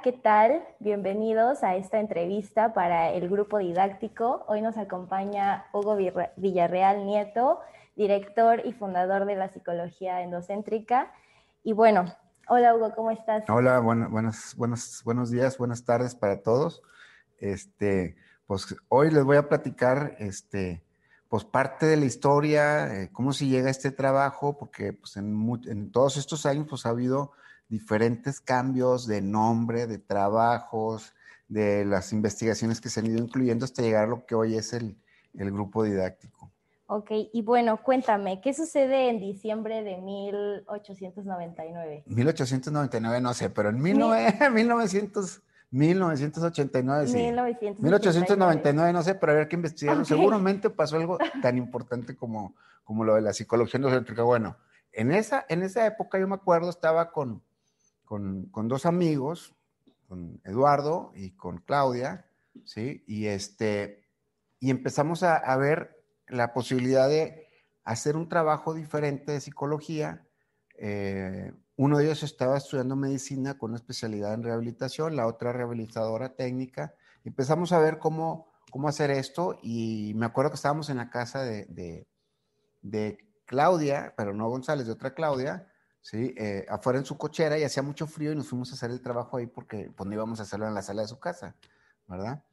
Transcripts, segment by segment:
¿qué tal? Bienvenidos a esta entrevista para el grupo didáctico. Hoy nos acompaña Hugo Villarreal Nieto, director y fundador de la psicología endocéntrica. Y bueno, hola Hugo, ¿cómo estás? Hola, bueno, buenos, buenos, buenos días, buenas tardes para todos. Este, pues hoy les voy a platicar, este, pues parte de la historia, eh, cómo se llega a este trabajo, porque pues en, en todos estos años pues ha habido diferentes cambios de nombre, de trabajos, de las investigaciones que se han ido incluyendo hasta llegar a lo que hoy es el, grupo didáctico. Ok, y bueno, cuéntame, ¿qué sucede en diciembre de 1899? 1899, no sé, pero en 1900, 1989, sí. 1899, no sé, pero había que investigarlo. Seguramente pasó algo tan importante como, como lo de la psicología endocéntrica. Bueno, en esa, en esa época yo me acuerdo, estaba con, con, dos amigos, con Eduardo y con Claudia, ¿sí? Y, este, y empezamos a, ver la posibilidad de hacer un trabajo diferente de psicología. Eh, uno de ellos estaba estudiando medicina con una especialidad en rehabilitación, la otra rehabilitadora técnica. Empezamos a ver cómo, cómo hacer esto y me acuerdo que estábamos en la casa de, de, de Claudia, pero no González, de otra Claudia, ¿sí? Eh, afuera en su cochera y hacía mucho frío y nos fuimos a hacer el trabajo ahí porque pues, no íbamos a hacerlo en la sala de su casa, ¿verdad?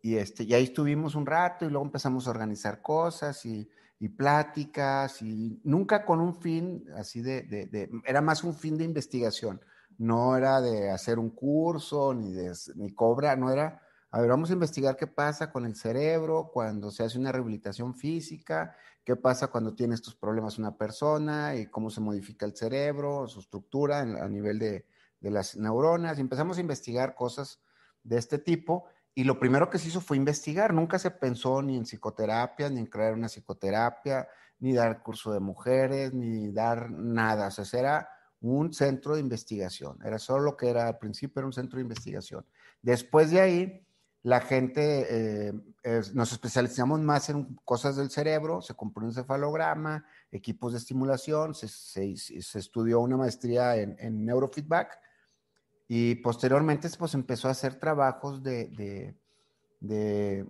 Y, este, y ahí estuvimos un rato y luego empezamos a organizar cosas y, y pláticas y nunca con un fin así de, de, de, era más un fin de investigación, no era de hacer un curso ni de ni cobra, no era, a ver, vamos a investigar qué pasa con el cerebro cuando se hace una rehabilitación física qué pasa cuando tiene estos problemas una persona y cómo se modifica el cerebro, su estructura a nivel de, las neuronas. Empezamos a investigar cosas de este tipo. Y lo primero que se hizo fue investigar. Nunca se pensó ni en psicoterapia, ni en crear una psicoterapia, ni dar curso de mujeres, ni dar nada. O sea, era un centro de investigación. Era solo lo que era al principio, era un centro de investigación. Después de ahí, la gente, eh, nos especializamos más en cosas del cerebro, se compró un encefalograma, equipos de estimulación, se, estudió una maestría en, neurofeedback y posteriormente pues empezó a hacer trabajos de, de,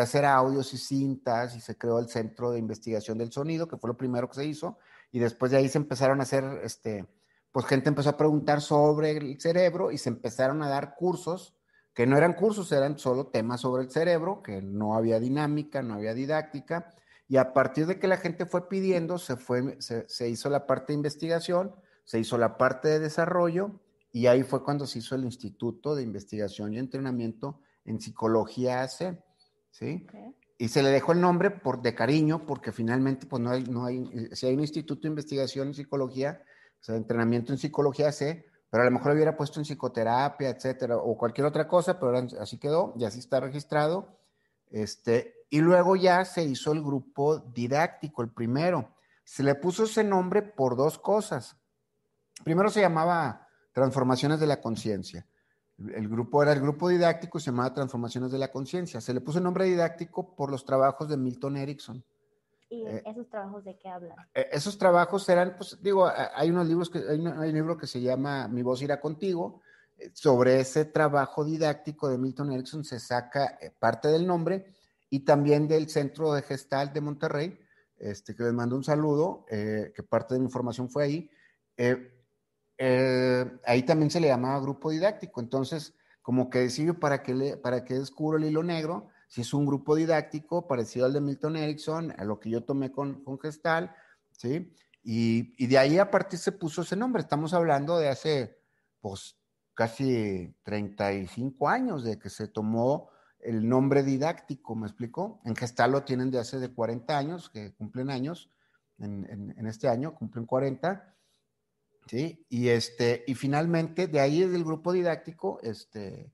hacer audios y cintas y se creó el Centro de Investigación del Sonido, que fue lo primero que se hizo, y después de ahí se empezaron a hacer, este, pues gente empezó a preguntar sobre el cerebro y se empezaron a dar cursos que no eran cursos, eran solo temas sobre el cerebro, que no había dinámica, no había didáctica, y a partir de que la gente fue pidiendo, se, fue, se, hizo la parte de investigación, se hizo la parte de desarrollo, y ahí fue cuando se hizo el Instituto de Investigación y Entrenamiento en Psicología AC, ¿sí? Y se le dejó el nombre por, de cariño, porque finalmente, pues no hay, no hay, si hay un Instituto de Investigación en Psicología, o sea, entrenamiento en Psicología AC, pero a lo mejor lo hubiera puesto en psicoterapia, etcétera, o cualquier otra cosa, pero así quedó, y así está registrado. Este, y luego ya se hizo el grupo didáctico, el primero. Se le puso ese nombre por dos cosas. Primero se llamaba Transformaciones de la Conciencia. El grupo era el grupo didáctico y se llamaba Transformaciones de la Conciencia. Se le puso el nombre didáctico por los trabajos de Milton Erickson. ¿Y eh, esos trabajos de qué hablan? Eh, esos trabajos eran, pues digo, hay unos libros que, hay, un libro que se llama Mi voz irá contigo, eh, sobre ese trabajo didáctico de Milton Erickson se saca parte del nombre y también del Centro de Gestal de Monterrey, este, que les mando un saludo, que parte de mi información fue ahí. ahí también se le llamaba grupo didáctico, entonces, como que decía ¿para qué, le, para qué descubro el hilo negro? Si es un grupo didáctico parecido al de Milton Erickson, a lo que yo tomé con, con Gestal, ¿sí? Y, y, de ahí a partir se puso ese nombre. Estamos hablando de hace, pues, casi 35 años de que se tomó el nombre didáctico, ¿me explico? En Gestal lo tienen de hace de 40 años, que cumplen años, en, este año cumplen 40, ¿sí? Y, este, y finalmente, de ahí del grupo didáctico, este,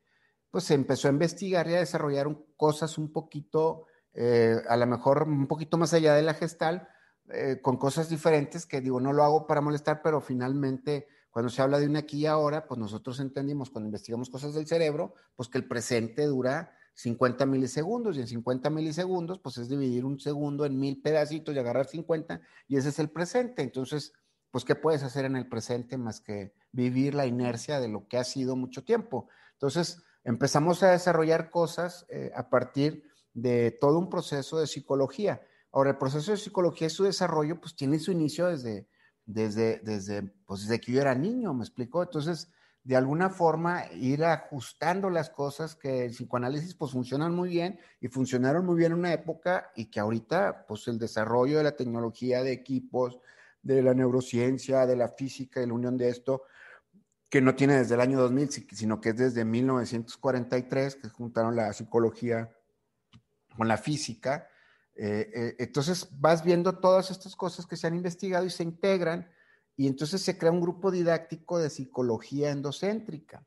pues se empezó a investigar y a desarrollar cosas un poquito, eh, a lo mejor un poquito más allá de la gestal, eh, con cosas diferentes que digo, no lo hago para molestar, pero finalmente cuando se habla de una aquí y ahora, pues nosotros entendimos cuando investigamos cosas del cerebro, pues que el presente dura 50 milisegundos y en 50 milisegundos, pues es dividir un segundo en mil pedacitos y agarrar 50 y ese es el presente. Entonces, pues ¿qué puedes hacer en el presente más que vivir la inercia de lo que ha sido mucho tiempo? Entonces, empezamos a desarrollar cosas eh, a partir de todo un proceso de psicología. Ahora, el proceso de psicología y su desarrollo, pues tiene su inicio desde, desde, desde, pues, desde que yo era niño, ¿me explico? Entonces, de alguna forma, ir ajustando las cosas que el psicoanálisis, pues, funcionan muy bien y funcionaron muy bien en una época y que ahorita, pues, el desarrollo de la tecnología, de equipos, de la neurociencia, de la física y la unión de esto, que no tiene desde el año 2000, sino que es desde 1943, que juntaron la psicología con la física. Eh, eh, entonces vas viendo todas estas cosas que se han investigado y se integran y entonces se crea un grupo didáctico de psicología endocéntrica,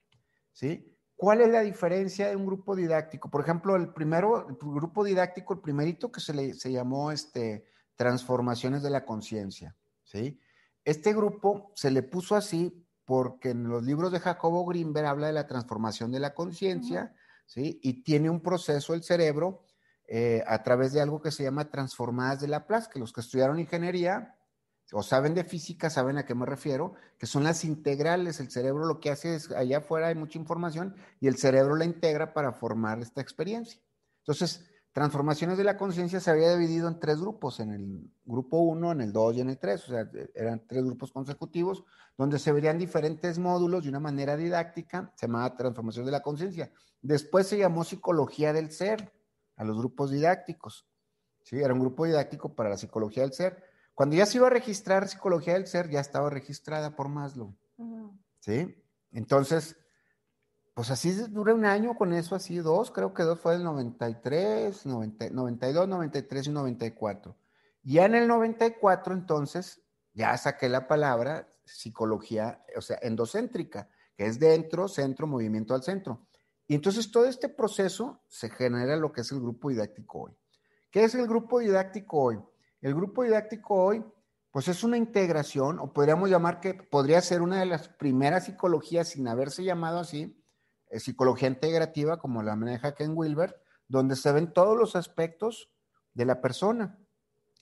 ¿sí? ¿Cuál es la diferencia de un grupo didáctico? Por ejemplo, el primero, grupo didáctico, el primerito que se le se llamó este, transformaciones de la conciencia, ¿sí? Este grupo se le puso así porque en los libros de Jacobo Grimberg habla de la transformación de la conciencia, ¿sí? Y tiene un proceso el cerebro eh, a través de algo que se llama transformadas de Laplace, que los que estudiaron ingeniería o saben de física saben a qué me refiero, que son las integrales. El cerebro lo que hace es, allá afuera hay mucha información y el cerebro la integra para formar esta experiencia. Entonces, transformaciones de la conciencia se había dividido en tres grupos, en el grupo 1, en el 2 y en el 3, o sea, eran tres grupos consecutivos, donde se verían diferentes módulos de una manera didáctica, se llamaba transformación de la conciencia. Después se llamó psicología del ser, a los grupos didácticos. ¿sí? Era un grupo didáctico para la psicología del ser. Cuando ya se iba a registrar psicología del ser, ya estaba registrada por Maslow. ¿Sí? Entonces, pues así duré un año con eso, así dos, creo que dos fue el 93, 92, 93 y 94. Ya en el 94, entonces, ya saqué la palabra psicología, o sea, endocéntrica, que es dentro, centro, movimiento al centro. Y entonces todo este proceso se genera lo que es el grupo didáctico hoy. ¿Qué es el grupo didáctico hoy? El grupo didáctico hoy, pues es una integración, o podríamos llamar que podría ser una de las primeras psicologías sin haberse llamado así, psicología integrativa, como la maneja Ken Wilber, donde se ven todos los aspectos de la persona.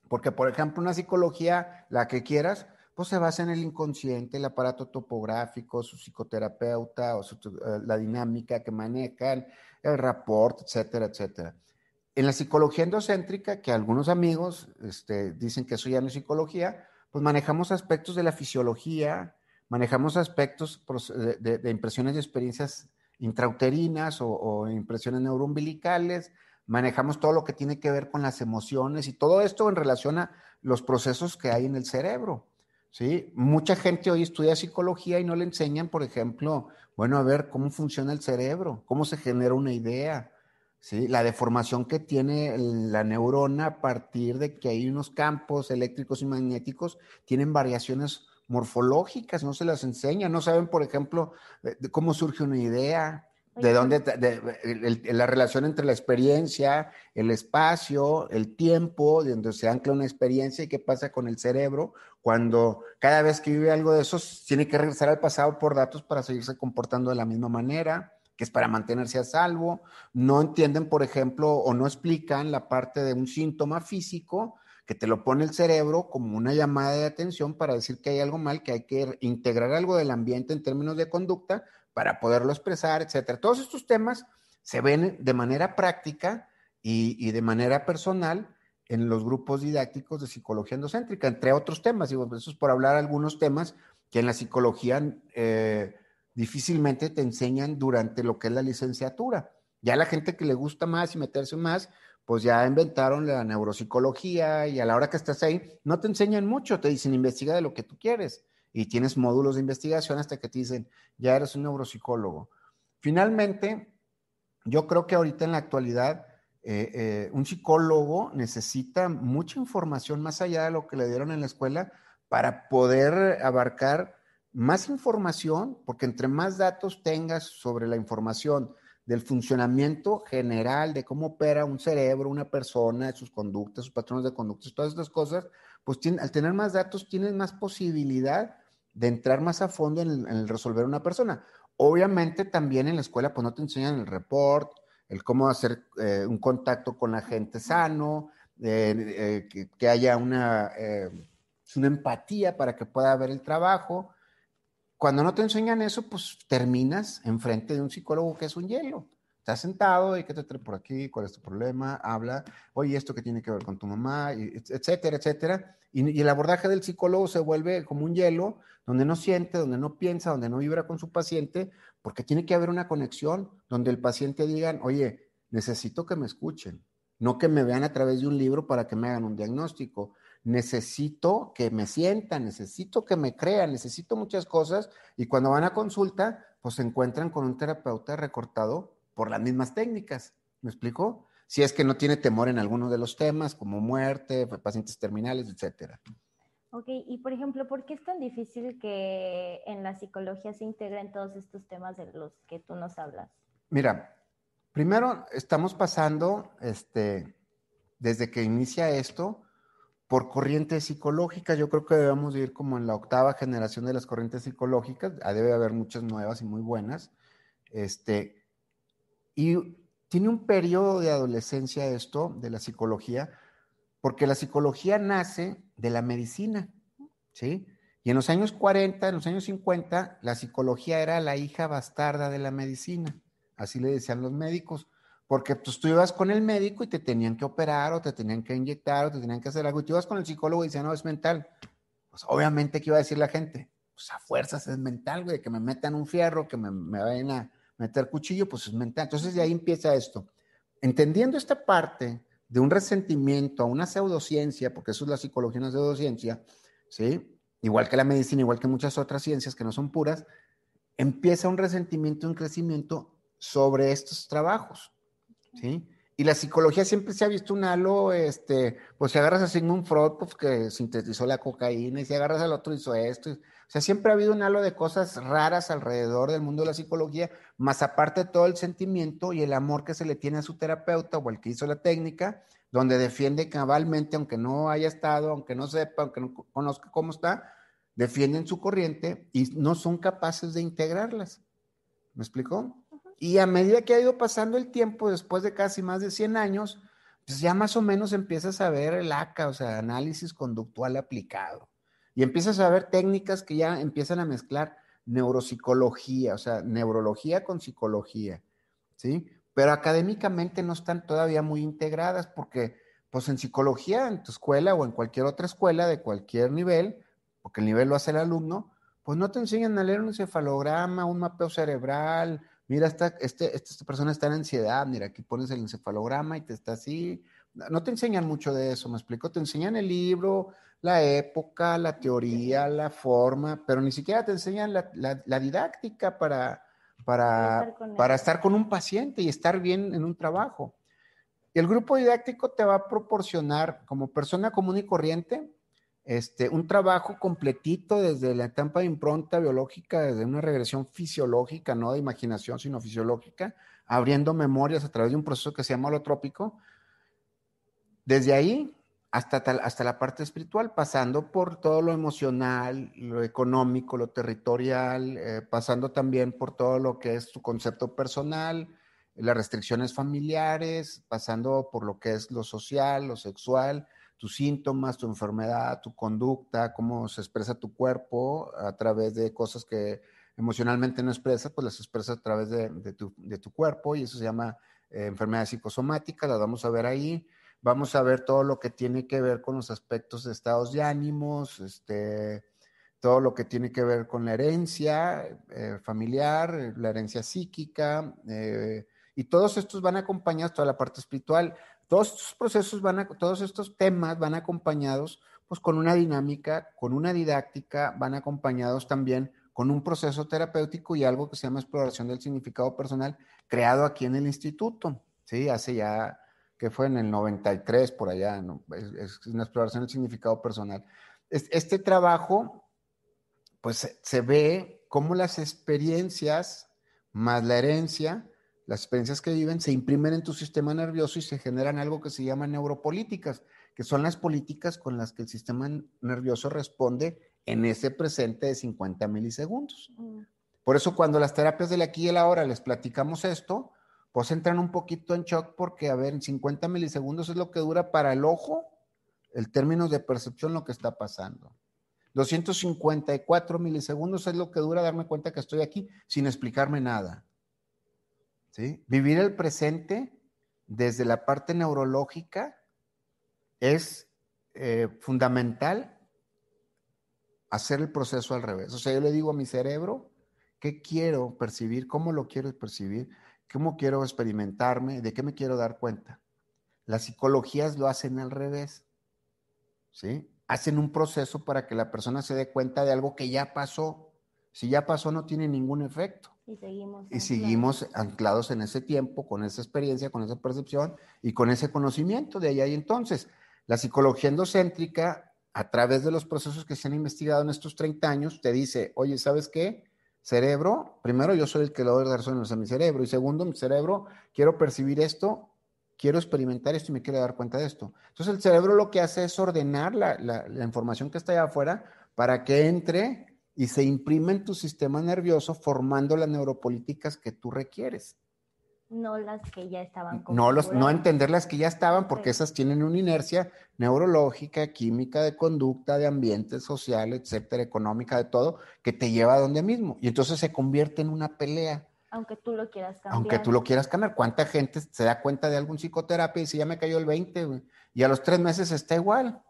Porque, por ejemplo, una psicología, la que quieras, pues se basa en el inconsciente, el aparato topográfico, su psicoterapeuta o eh, la dinámica que manejan, el rapport, etcétera, etcétera. En la psicología endocéntrica, que algunos amigos este, dicen que eso ya no es psicología, pues manejamos aspectos de la fisiología, manejamos aspectos de, impresiones y experiencias intrauterinas o, impresiones neuroumbilicales, manejamos todo lo que tiene que ver con las emociones y todo esto en relación a los procesos que hay en el cerebro. ¿sí? Mucha gente hoy estudia psicología y no le enseñan, por ejemplo, bueno, a ver cómo funciona el cerebro, cómo se genera una idea, ¿sí? La deformación que tiene la neurona a partir de que hay unos campos eléctricos y magnéticos, tienen variaciones morfológicas, no se las enseñan, no saben, por ejemplo, cómo surge una idea, de dónde, de, la relación entre la experiencia, el espacio, el tiempo, de donde se ancla una experiencia y qué pasa con el cerebro cuando cada vez que vive algo de eso tiene que regresar al pasado por datos para seguirse comportando de la misma manera, que es para mantenerse a salvo. No entienden, por ejemplo, o no explican la parte de un síntoma físico que te lo pone el cerebro como una llamada de atención para decir que hay algo mal, que hay que integrar algo del ambiente en términos de conducta para poderlo expresar, etcétera. Todos estos temas se ven de manera práctica y, de manera personal en los grupos didácticos de psicología endocéntrica, entre otros temas. Digo, eso es por hablar algunos temas que en la psicología eh, difícilmente te enseñan durante lo que es la licenciatura. Ya la gente que le gusta más y meterse más, pues ya inventaron la neuropsicología y a la hora que estás ahí, no te enseñan mucho, te dicen investiga de lo que tú quieres y tienes módulos de investigación hasta que te dicen, ya eres un neuropsicólogo. Finalmente, yo creo que ahorita en la actualidad, eh, eh, un psicólogo necesita mucha información más allá de lo que le dieron en la escuela para poder abarcar más información, porque entre más datos tengas sobre la información del funcionamiento general de cómo opera un cerebro, una persona, sus conductas, sus patrones de conductas, todas estas cosas, pues al tener más datos tienes más posibilidad de entrar más a fondo en resolver una persona. Obviamente también en la escuela pues no te enseñan el report, el cómo hacer eh, un contacto con la gente sano, eh, que, haya una, eh, una empatía para que pueda ver el trabajo. Cuando no te enseñan eso, pues terminas enfrente de un psicólogo que es un hielo. Estás sentado y que te trae por aquí, cuál es tu problema, habla, oye, esto que tiene que ver con tu mamá, etcétera, etcétera. Y, y, el abordaje del psicólogo se vuelve como un hielo, donde no siente, donde no piensa, donde no vibra con su paciente, porque tiene que haber una conexión donde el paciente diga, oye, necesito que me escuchen, no que me vean a través de un libro para que me hagan un diagnóstico. Necesito que me sientan, necesito que me crean, necesito muchas cosas. Y cuando van a consulta, pues se encuentran con un terapeuta recortado por las mismas técnicas. ¿Me explico? Si es que no tiene temor en alguno de los temas, como muerte, pacientes terminales, etcétera. Ok, y por ejemplo, ¿por qué es tan difícil que en la psicología se integren todos estos temas de los que tú nos hablas? Mira, primero estamos pasando, este, desde que inicia esto, por corrientes psicológicas. Yo creo que debemos ir como en la octava generación de las corrientes psicológicas. Ah, debe haber muchas nuevas y muy buenas. Este, y tiene un periodo de adolescencia esto, de la psicología, porque la psicología nace de la medicina, ¿sí? Y en los años 40, en los años 50, la psicología era la hija bastarda de la medicina, así le decían los médicos, porque pues, tú ibas con el médico y te tenían que operar o te tenían que inyectar o te tenían que hacer algo, y tú ibas con el psicólogo y decían, no, es mental. Pues obviamente, ¿qué iba a decir la gente? Pues a fuerzas es mental, güey, que me metan un fierro, que me, me vayan a meter cuchillo, pues es mental. Entonces de ahí empieza esto. Entendiendo esta parte de un resentimiento a una pseudociencia, porque eso es la psicología, una pseudociencia, ¿sí? Igual que la medicina, igual que muchas otras ciencias que no son puras, empieza un resentimiento, un crecimiento sobre estos trabajos, ¿sí? Y la psicología siempre se ha visto un halo, este, pues si agarras a Sigmund Freud, pues que sintetizó la cocaína, y si agarras al otro hizo esto. O sea, siempre ha habido un halo de cosas raras alrededor del mundo de la psicología, más aparte todo el sentimiento y el amor que se le tiene a su terapeuta o al que hizo la técnica, donde defiende cabalmente, aunque no haya estado, aunque no sepa, aunque no conozca cómo está, defienden su corriente y no son capaces de integrarlas. ¿Me explicó? Y a medida que ha ido pasando el tiempo, después de casi más de 100 años, pues ya más o menos empiezas a ver el ACA, o sea, análisis conductual aplicado. Y empiezas a ver técnicas que ya empiezan a mezclar neuropsicología, o sea, neurología con psicología, ¿sí? Pero académicamente no están todavía muy integradas porque, pues en psicología, en tu escuela o en cualquier otra escuela de cualquier nivel, porque el nivel lo hace el alumno, pues no te enseñan a leer un encefalograma, un mapeo cerebral, mira, esta, este, esta persona está en ansiedad, mira, aquí pones el encefalograma y te está así. No te enseñan mucho de eso, me explico, te enseñan el libro, la época, la teoría, la forma, pero ni siquiera te enseñan la, didáctica para, para, estar para estar con un paciente y estar bien en un trabajo. El grupo didáctico te va a proporcionar como persona común y corriente este, un trabajo completito desde la etapa de impronta biológica, desde una regresión fisiológica, no de imaginación, sino fisiológica, abriendo memorias a través de un proceso que se llama holotrópico. Desde ahí hasta, hasta la parte espiritual, pasando por todo lo emocional, lo económico, lo territorial, eh, pasando también por todo lo que es tu concepto personal, las restricciones familiares, pasando por lo que es lo social, lo sexual, tus síntomas, tu enfermedad, tu conducta, cómo se expresa tu cuerpo a través de cosas que emocionalmente no expresas, pues las expresas a través de, tu, cuerpo y eso se llama eh, enfermedad psicosomática, las vamos a ver ahí. Vamos a ver todo lo que tiene que ver con los aspectos de estados de ánimos, este, todo lo que tiene que ver con la herencia eh, familiar, la herencia psíquica, eh, y todos estos van acompañados, toda la parte espiritual. Todos estos procesos van a, todos estos temas van acompañados pues con una dinámica, con una didáctica, van acompañados también con un proceso terapéutico y algo que se llama exploración del significado personal, creado aquí en el instituto, ¿sí? Hace ya, que fue en el 93 por allá, una exploración del significado personal. Este trabajo, pues se ve cómo las experiencias más la herencia las experiencias que viven se imprimen en tu sistema nervioso y se generan algo que se llama neuropolíticas, que son las políticas con las que el sistema nervioso responde en ese presente de 50 milisegundos. Mm. Por eso cuando las terapias del aquí y el ahora les platicamos esto, pues entran un poquito en shock porque, a ver, en 50 milisegundos es lo que dura para el ojo el término de percepción lo que está pasando. 254 milisegundos es lo que dura darme cuenta que estoy aquí sin explicarme nada. ¿Sí? Vivir el presente desde la parte neurológica es eh, fundamental hacer el proceso al revés. O sea, yo le digo a mi cerebro qué quiero percibir, cómo lo quiero percibir, cómo quiero experimentarme, de qué me quiero dar cuenta. Las psicologías lo hacen al revés. ¿Sí? Hacen un proceso para que la persona se dé cuenta de algo que ya pasó. Si ya pasó, no tiene ningún efecto. Y seguimos, y seguimos anclados en ese tiempo, con esa experiencia, con esa percepción y con ese conocimiento de allá y entonces. La psicología endocéntrica, a través de los procesos que se han investigado en estos 30 años, te dice, oye, ¿sabes qué? Cerebro, primero yo soy el que le doy razones a mi cerebro y segundo, mi cerebro, quiero percibir esto, quiero experimentar esto y me quiero dar cuenta de esto. Entonces el cerebro lo que hace es ordenar la, la información que está allá afuera para que entre y se imprime en tu sistema nervioso formando las neuropolíticas que tú requieres. No las que ya estaban. No, los, no entender las que ya estaban porque esas tienen una inercia neurológica, química, de conducta, de ambiente social, etcétera, económica, de todo, que te lleva a donde mismo. Y entonces se convierte en una pelea. Aunque tú lo quieras cambiar. Aunque tú lo quieras cambiar. ¿Cuánta gente se da cuenta de algún psicoterapia y dice, ya me cayó el 20, y a los tres meses está igual?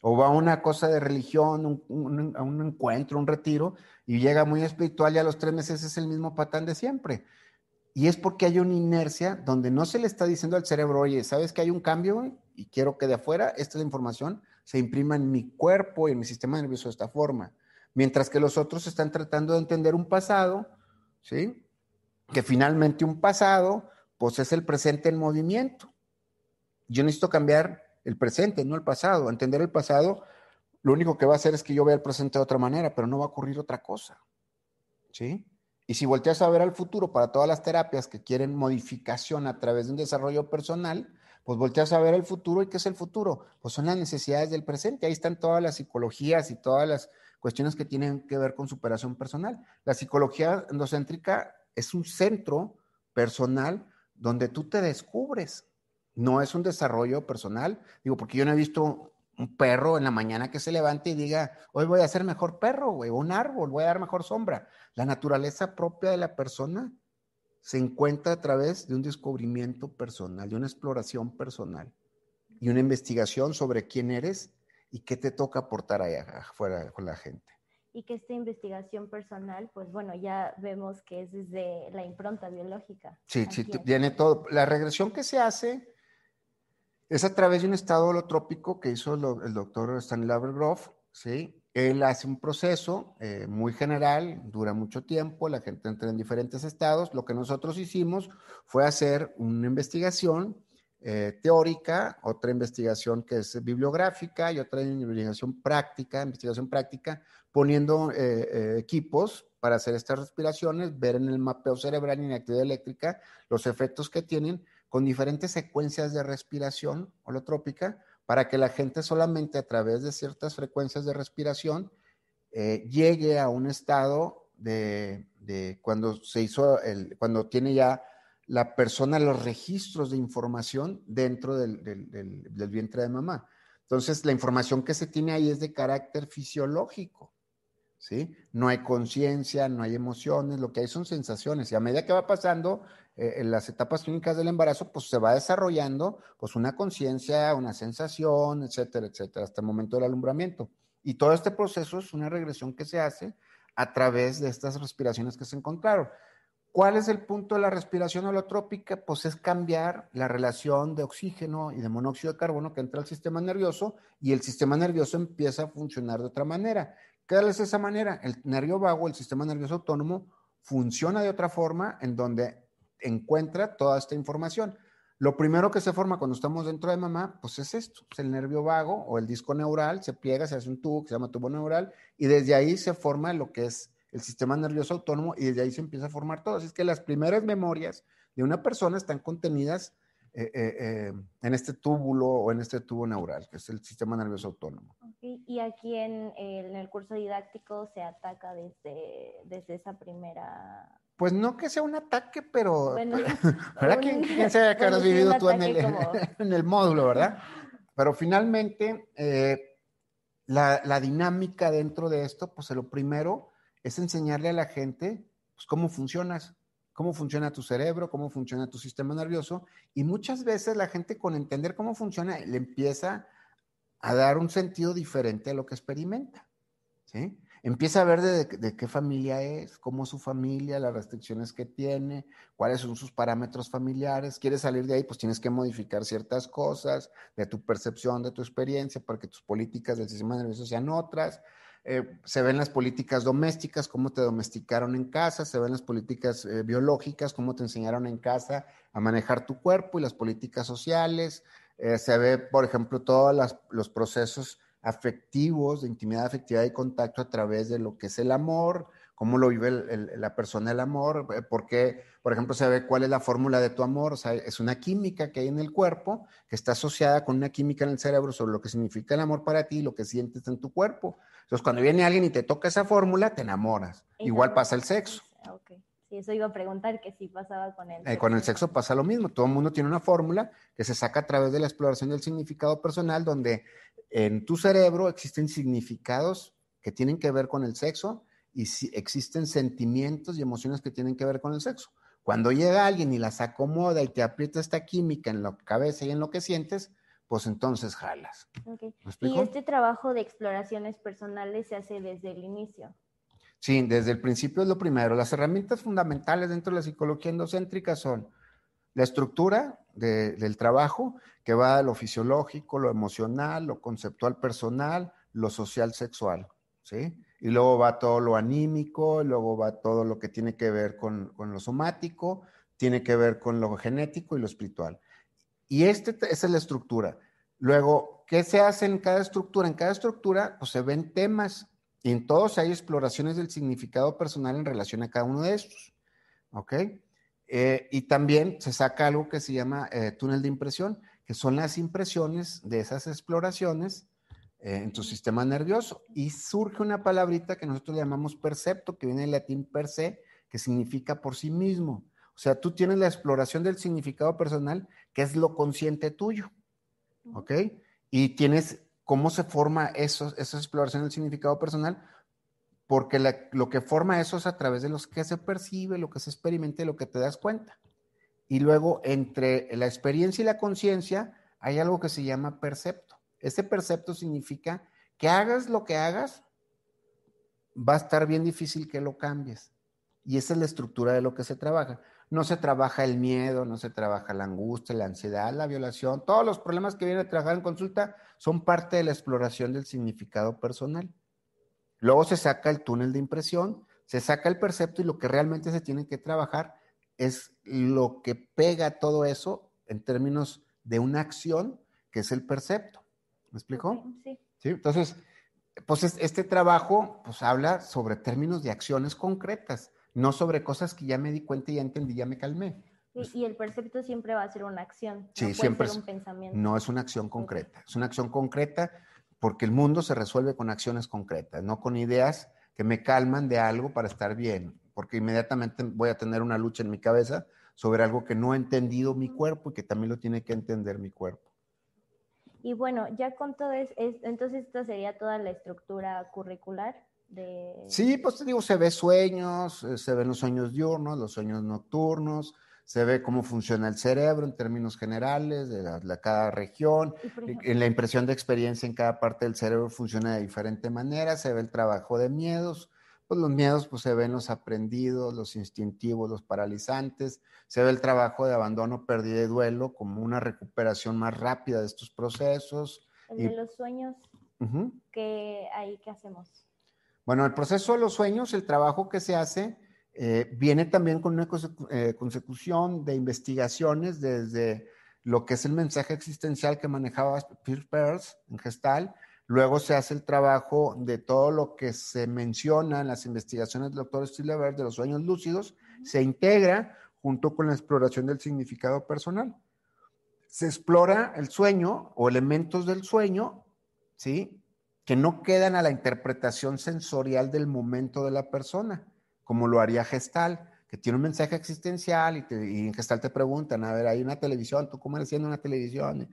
O va a una cosa de religión, un, a un encuentro, un retiro, y llega muy espiritual y a los tres meses es el mismo patán de siempre. Y es porque hay una inercia donde no se le está diciendo al cerebro, oye, ¿sabes que hay un cambio? Y quiero que de afuera esta información se imprima en mi cuerpo y en mi sistema nervioso de esta forma. Mientras que los otros están tratando de entender un pasado, ¿sí? Que finalmente un pasado, pues es el presente en movimiento. Yo necesito cambiar el presente, no el pasado. Entender el pasado, lo único que va a hacer es que yo vea el presente de otra manera, pero no va a ocurrir otra cosa. ¿Sí? Y si volteas a ver al futuro para todas las terapias que quieren modificación a través de un desarrollo personal, pues volteas a ver el futuro. ¿Y qué es el futuro? Pues son las necesidades del presente. Ahí están todas las psicologías y todas las cuestiones que tienen que ver con superación personal. La psicología endocéntrica es un centro personal donde tú te descubres, no es un desarrollo personal. Digo, porque yo no he visto un perro en la mañana que se levante y diga, hoy voy a ser mejor perro, güey, o un árbol, voy a dar mejor sombra. La naturaleza propia de la persona se encuentra a través de un descubrimiento personal, de una exploración personal y una investigación sobre quién eres y qué te toca aportar allá afuera con la gente. Y que esta investigación personal, pues bueno, ya vemos que es desde la impronta biológica. Sí, sí, tiene todo. La regresión que se hace es a través de un estado holotrópico que hizo el doctor Stanley Groff, ¿sí? Él hace un proceso eh, muy general, dura mucho tiempo, la gente entra en diferentes estados. Lo que nosotros hicimos fue hacer una investigación eh, teórica, otra investigación que es bibliográfica y otra investigación práctica, investigación práctica, poniendo eh, equipos para hacer estas respiraciones, ver en el mapeo cerebral y en actividad eléctrica los efectos que tienen con diferentes secuencias de respiración holotrópica para que la gente solamente a través de ciertas frecuencias de respiración eh, llegue a un estado de, cuando se hizo, el, cuando tiene ya la persona los registros de información dentro del, del vientre de mamá. Entonces, la información que se tiene ahí es de carácter fisiológico. ¿sí? No hay conciencia, no hay emociones, lo que hay son sensaciones. Y a medida que va pasando eh, en las etapas clínicas del embarazo, pues se va desarrollando pues una conciencia, una sensación, etcétera, etcétera, hasta el momento del alumbramiento. Y todo este proceso es una regresión que se hace a través de estas respiraciones que se encontraron. ¿Cuál es el punto de la respiración holotrópica? Pues es cambiar la relación de oxígeno y de monóxido de carbono que entra al sistema nervioso y el sistema nervioso empieza a funcionar de otra manera. ¿Qué es esa manera? El nervio vago, el sistema nervioso autónomo, funciona de otra forma en donde encuentra toda esta información. Lo primero que se forma cuando estamos dentro de mamá, pues es esto, es el nervio vago o el disco neural, se pliega, se hace un tubo que se llama tubo neural y desde ahí se forma lo que es el sistema nervioso autónomo y desde ahí se empieza a formar todo. Así es que las primeras memorias de una persona están contenidas eh, eh, eh, en este túbulo o en este tubo neural, que es el sistema nervioso autónomo. Y aquí en, el curso didáctico se ataca desde, desde esa primera... Pues no que sea un ataque, pero... Bueno, ¿verdad? ¿Quién, quién sabe que habrás vivido tú en el, en el módulo, verdad? Pero finalmente la, dinámica dentro de esto, pues lo primero es enseñarle a la gente pues, cómo funcionas, cómo funciona tu cerebro, cómo funciona tu sistema nervioso. Y muchas veces la gente con entender cómo funciona le empieza a dar un sentido diferente a lo que experimenta. ¿sí? Empieza a ver de, qué familia es, cómo es su familia, las restricciones que tiene, cuáles son sus parámetros familiares. Quieres salir de ahí, pues tienes que modificar ciertas cosas de tu percepción, de tu experiencia, para que tus políticas del sistema nervioso sean otras. Eh, se ven las políticas domésticas, cómo te domesticaron en casa, se ven las políticas eh, biológicas, cómo te enseñaron en casa a manejar tu cuerpo y las políticas sociales. Eh, se ve, por ejemplo, todos los procesos afectivos, de intimidad afectiva y contacto a través de lo que es el amor, cómo lo vive la persona el amor, eh, porque, por ejemplo, se ve cuál es la fórmula de tu amor, o sea, es una química que hay en el cuerpo que está asociada con una química en el cerebro sobre lo que significa el amor para ti y lo que sientes en tu cuerpo. Entonces, cuando viene alguien y te toca esa fórmula, te enamoras. Igual pasa el sexo. Sí, eso iba a preguntar que si pasaba con el eh, con el sexo pasa lo mismo. Todo el mundo tiene una fórmula que se saca a través de la exploración del significado personal, donde en tu cerebro existen significados que tienen que ver con el sexo y si existen sentimientos y emociones que tienen que ver con el sexo. Cuando llega alguien y las acomoda y te aprieta esta química en la cabeza y en lo que sientes, pues entonces jalas. y este trabajo de exploraciones personales se hace desde el inicio. Sí, desde el principio es lo primero. Las herramientas fundamentales dentro de la psicología endocéntrica son la estructura del trabajo, que va a lo fisiológico, lo emocional, lo conceptual personal, lo social sexual, ¿sí? Y luego va todo lo anímico, luego va todo lo que tiene que ver con, lo somático, tiene que ver con lo genético y lo espiritual. Y este, es la estructura. Luego, ¿qué se hace en cada estructura? En cada estructura, pues se ven temas y en todos hay exploraciones del significado personal en relación a cada uno de estos. ¿Ok? Eh, y también se saca algo que se llama eh, túnel de impresión, que son las impresiones de esas exploraciones eh, en tu sistema nervioso. Y surge una palabrita que nosotros llamamos percepto, que viene del latín per se, que significa por sí mismo. O sea, tú tienes la exploración del significado personal, que es lo consciente tuyo. ¿Ok? Y tienes cómo se forma eso, esa exploración del significado personal, porque lo que forma eso es a través de lo que se percibe, lo que se experimenta y lo que te das cuenta. Y luego, entre la experiencia y la conciencia, hay algo que se llama percepto. Ese percepto significa que hagas lo que hagas, va a estar bien difícil que lo cambies. Y esa es la estructura de lo que se trabaja. No se trabaja el miedo, no se trabaja la angustia, la ansiedad, la violación. Todos los problemas que vienen a trabajar en consulta son parte de la exploración del significado personal. Luego se saca el túnel de impresión, se saca el percepto y lo que realmente se tiene que trabajar es lo que pega todo eso en términos de una acción, que es el percepto. ¿Me explico? Sí. ¿Sí? Entonces, pues este trabajo pues habla sobre términos de acciones concretas, no sobre cosas que ya me di cuenta y ya entendí, ya me calmé. Y, el percepto siempre va a ser una acción. Sí, no siempre. Ser un pensamiento. No es una acción concreta. Es una acción concreta porque el mundo se resuelve con acciones concretas, no con ideas que me calman de algo para estar bien, porque inmediatamente voy a tener una lucha en mi cabeza sobre algo que no ha entendido mi cuerpo y que también lo tiene que entender mi cuerpo. Y bueno, ya con todo eso, entonces esta sería toda la estructura curricular de... Sí, pues te digo, se ve sueños, eh, se ven los sueños diurnos, los sueños nocturnos, se ve cómo funciona el cerebro en términos generales de, la, cada región, en la impresión de experiencia en cada parte del cerebro funciona de diferente manera, se ve el trabajo de miedos, pues los miedos pues se ven los aprendidos, los instintivos, los paralizantes, se ve el trabajo de abandono, pérdida y duelo como una recuperación más rápida de estos procesos. El de los sueños, ¿qué, ahí qué hacemos? Bueno, el proceso de los sueños, el trabajo que se hace, eh, viene también con una eh, consecución de investigaciones desde lo que es el mensaje existencial que manejaba Pierre Peirce en Gestal. Luego se hace el trabajo de todo lo que se menciona en las investigaciones del doctor Stilleberg de los sueños lúcidos, se integra junto con la exploración del significado personal. Se explora el sueño o elementos del sueño, ¿sí? Que no quedan a la interpretación sensorial del momento de la persona como lo haría Gestal, que tiene un mensaje existencial y, en Gestal te preguntan, a ver, hay una televisión, ¿tú cómo eres haciendo una televisión?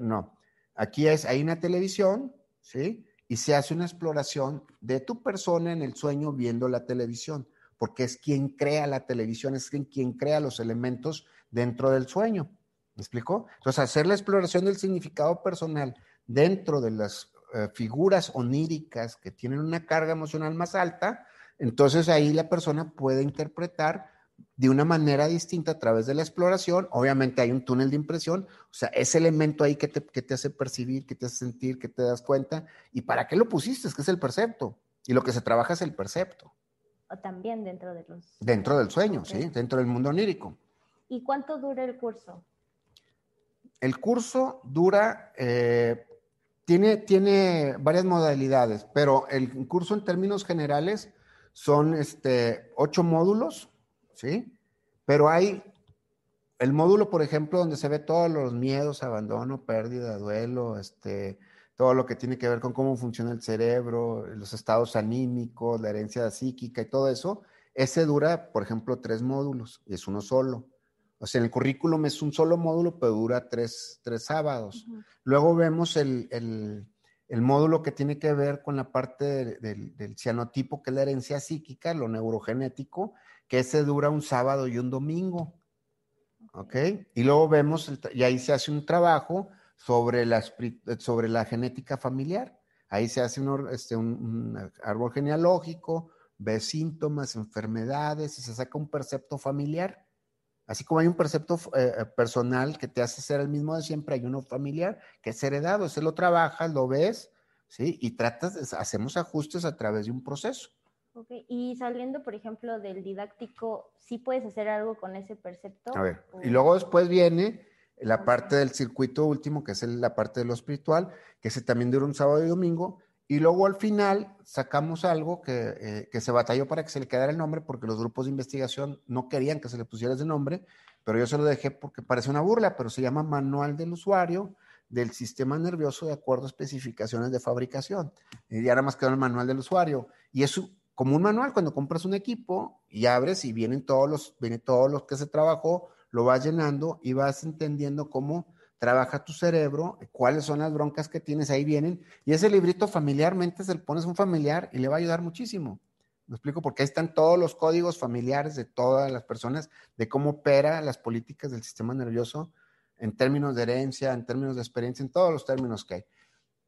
No, aquí es, hay una televisión, ¿sí? y se hace una exploración de tu persona en el sueño viendo la televisión, porque es quien crea la televisión, es quien, crea los elementos dentro del sueño. ¿Me explicó? Entonces, hacer la exploración del significado personal dentro de las eh, figuras oníricas que tienen una carga emocional más alta, entonces ahí la persona puede interpretar de una manera distinta a través de la exploración. Obviamente hay un túnel de impresión, o sea, ese elemento ahí que te, que te hace percibir, que te hace sentir, que te das cuenta. ¿Y para qué lo pusiste? Es que es el percepto. Y lo que se trabaja es el percepto. O también dentro de los... Dentro del sueño, sí, dentro del mundo onírico. ¿Y cuánto dura el curso? El curso dura, eh, tiene, tiene varias modalidades, pero el curso en términos generales son este, ocho módulos, ¿sí? Pero hay el módulo, por ejemplo, donde se ve todos los miedos, abandono, pérdida, duelo, este, todo lo que tiene que ver con cómo funciona el cerebro, los estados anímicos, la herencia psíquica y todo eso, ese dura, por ejemplo, tres módulos y es uno solo. O sea, en el currículum es un solo módulo, pero dura tres, sábados. Luego vemos el, módulo que tiene que ver con la parte del, del cianotipo, que es la herencia psíquica, lo neurogenético, que ese dura un sábado y un domingo. ¿Ok? Y luego vemos, y ahí se hace un trabajo sobre la, sobre la genética familiar. Ahí se hace un, este, un, árbol genealógico, ve síntomas, enfermedades y se saca un percepto familiar. Así como hay un percepto eh, eh, personal que te hace ser el mismo de siempre, hay uno familiar que es heredado. Ese lo trabajas, lo ves, ¿sí? Y tratas, hacemos ajustes a través de un proceso. Y saliendo, por ejemplo, del didáctico, ¿sí puedes hacer algo con ese percepto? A ver, y luego después viene la parte del circuito último, que es la parte de lo espiritual, que se también dura un sábado y domingo, y luego al final sacamos algo que, eh, que, se batalló para que se le quedara el nombre, porque los grupos de investigación no querían que se le pusiera ese nombre, pero yo se lo dejé porque parece una burla, pero se llama Manual del Usuario del Sistema Nervioso de acuerdo a especificaciones de fabricación. Y ya nada más quedó el Manual del Usuario. Y eso como un manual, cuando compras un equipo y abres y vienen todos los, viene todos los que se trabajó, lo vas llenando y vas entendiendo cómo trabaja tu cerebro, cuáles son las broncas que tienes, ahí vienen. Y ese librito familiarmente se le pones un familiar y le va a ayudar muchísimo. Me explico, porque ahí están todos los códigos familiares de todas las personas, de cómo opera las políticas del sistema nervioso en términos de herencia, en términos de experiencia, en todos los términos que hay.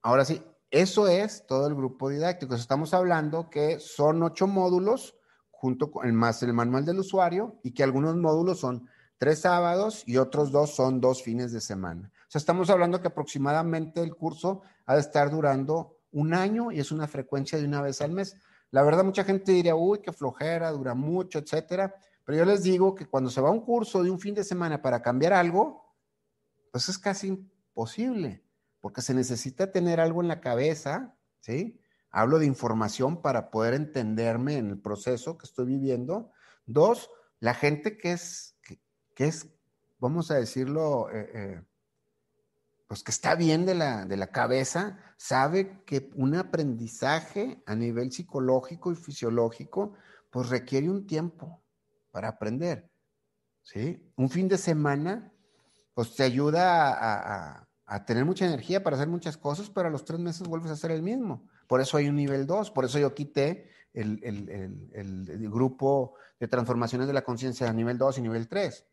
Ahora sí, eso es todo el grupo didáctico. Estamos hablando que son ocho módulos junto con el más el manual del usuario y que algunos módulos son tres sábados y otros dos son dos fines de semana. O sea, estamos hablando que aproximadamente el curso ha de estar durando un año y es una frecuencia de una vez al mes. La verdad, mucha gente diría, uy, qué flojera, dura mucho, etcétera. Pero yo les digo que cuando se va a un curso de un fin de semana para cambiar algo, pues es casi imposible porque se necesita tener algo en la cabeza, ¿sí? Hablo de información para poder entenderme en el proceso que estoy viviendo. Dos, la gente que es, que, es vamos a decirlo, eh, eh, pues que está bien de la, de la cabeza, sabe que un aprendizaje a nivel psicológico y fisiológico, pues requiere un tiempo para aprender, ¿sí? Un fin de semana, pues te ayuda a a tener mucha energía para hacer muchas cosas, pero a los tres meses vuelves a hacer el mismo. Por eso hay un nivel 2, por eso yo quité el, grupo de transformaciones de la conciencia a nivel 2 y nivel 3.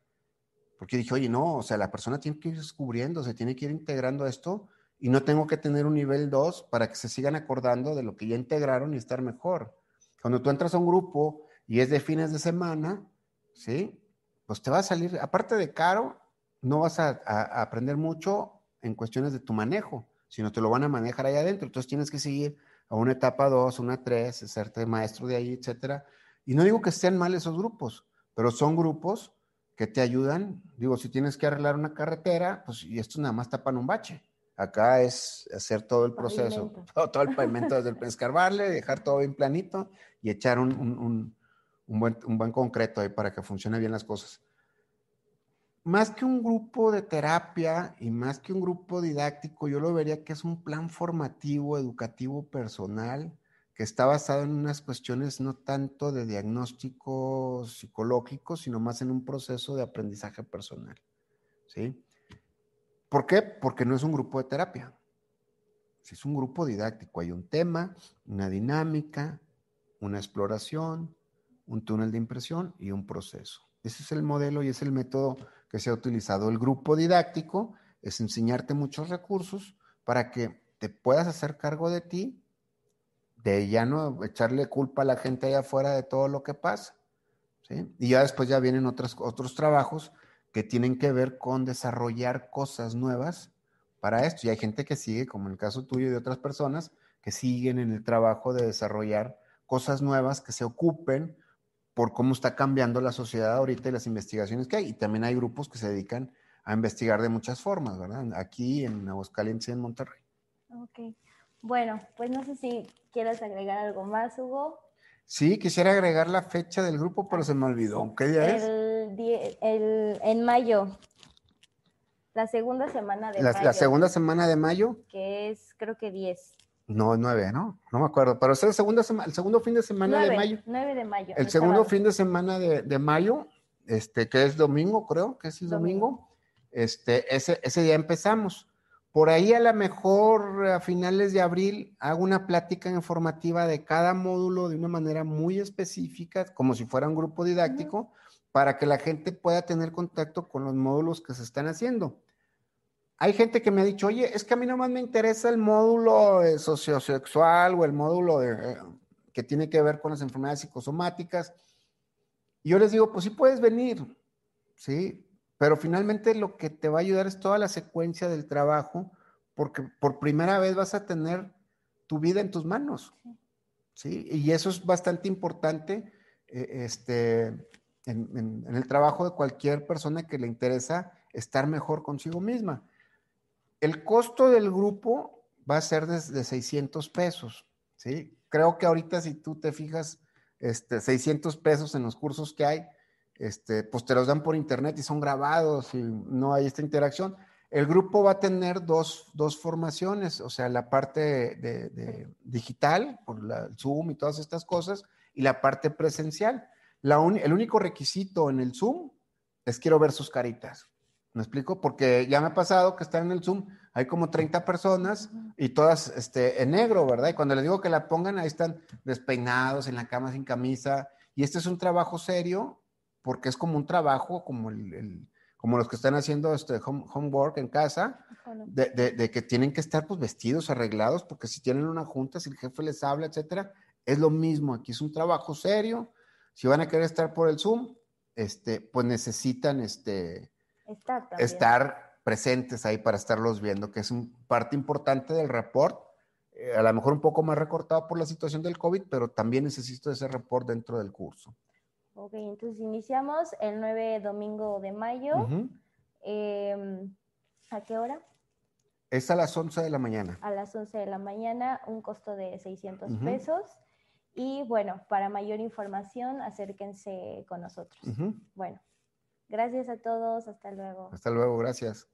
Porque dije, oye, no, o sea, la persona tiene que ir descubriendo, se tiene que ir integrando esto y no tengo que tener un nivel 2 para que se sigan acordando de lo que ya integraron y estar mejor. Cuando tú entras a un grupo y es de fines de semana, ¿sí? Pues te va a salir, aparte de caro, no vas a aprender mucho en cuestiones de tu manejo, sino te lo van a manejar ahí adentro. Entonces tienes que seguir a una etapa 2, una 3, hacerte maestro de ahí, etcétera. Y no digo que estén mal esos grupos, pero son grupos que te ayudan. Digo, si tienes que arreglar una carretera, pues y esto nada más tapan un bache. Acá es hacer todo el proceso, todo, el pavimento desde el escarbarle, dejar todo bien planito y echar un, un, un, buen, un buen concreto ahí para que funcione bien las cosas más que un grupo de terapia y más que un grupo didáctico, yo lo vería que es un plan formativo, educativo, personal, que está basado en unas cuestiones no tanto de diagnóstico psicológico, sino más en un proceso de aprendizaje personal. ¿Sí? ¿Por qué? Porque no es un grupo de terapia. Es un grupo didáctico, hay un tema, una dinámica, una exploración, un túnel de impresión y un proceso. Ese es el modelo y es el método que se ha utilizado. El grupo didáctico es enseñarte muchos recursos para que te puedas hacer cargo de ti, de ya no echarle culpa a la gente allá afuera de todo lo que pasa. Y ya después ya vienen otros, otros trabajos que tienen que ver con desarrollar cosas nuevas para esto. Y hay gente que sigue, como en el caso tuyo y de otras personas, que siguen en el trabajo de desarrollar cosas nuevas que se ocupen por cómo está cambiando la sociedad ahorita y las investigaciones que hay. Y también hay grupos que se dedican a investigar de muchas formas, ¿verdad? Aquí en Aguascalientes y en Monterrey. Ok. Bueno, pues no sé si quieres agregar algo más, Hugo. Sí, quisiera agregar la fecha del grupo, pero se me olvidó. ¿Qué día es? El, en mayo. La segunda semana de mayo. La segunda semana de mayo. Que es, creo que 10. No, nueve, ¿no? No me acuerdo, pero es el segundo, el segundo fin de semana de mayo. Nueve de mayo. El, segundo fin de semana de, mayo, este, que es domingo, creo, que es el domingo, este, ese, ese día empezamos. Por ahí a lo mejor a finales de abril hago una plática informativa de cada módulo de una manera muy específica, como si fuera un grupo didáctico, para que la gente pueda tener contacto con los módulos que se están haciendo hay gente que me ha dicho, oye, es que a mí nomás me interesa el módulo sociosexual o el módulo eh, que tiene que ver con las enfermedades psicosomáticas. Y yo les digo, pues sí puedes venir, ¿sí? Pero finalmente lo que te va a ayudar es toda la secuencia del trabajo, porque por primera vez vas a tener tu vida en tus manos, ¿sí? Y eso es bastante importante eh, este, en el trabajo de cualquier persona que le interesa estar mejor consigo misma. El costo del grupo va a ser de, 600 pesos, ¿sí? Creo que ahorita si tú te fijas, este, 600 pesos en los cursos que hay, este, pues te los dan por internet y son grabados y no hay esta interacción. El grupo va a tener dos, formaciones, o sea, la parte de, digital, por la, el Zoom y todas estas cosas, y la parte presencial. el único requisito en el Zoom es quiero ver sus caritas. ¿Me explico? Porque ya me ha pasado que están en el Zoom, hay como 30 personas y todas este, en negro, ¿verdad? Y cuando les digo que la pongan, ahí están despeinados, en la cama sin camisa. Y este es un trabajo serio, porque es como un trabajo, como, el, como los que están haciendo este homework en casa, de, que tienen que estar pues vestidos, arreglados, porque si tienen una junta, si el jefe les habla, etcétera, es lo mismo. Aquí es un trabajo serio. Si van a querer estar por el Zoom, este, pues necesitan este estar, presentes ahí para estarlos viendo, que es un parte importante del report. Eh, a lo mejor un poco más recortado por la situación del COVID, pero también necesito ese report dentro del curso. Ok, entonces iniciamos el 9 domingo de mayo. Em, ¿A qué hora? Es a las 11 de la mañana. A las 11 de la mañana, un costo de 600 pesos. Y bueno, para mayor información, acérquense con nosotros. Bueno, Gracias a todos, hasta luego. Hasta luego, gracias.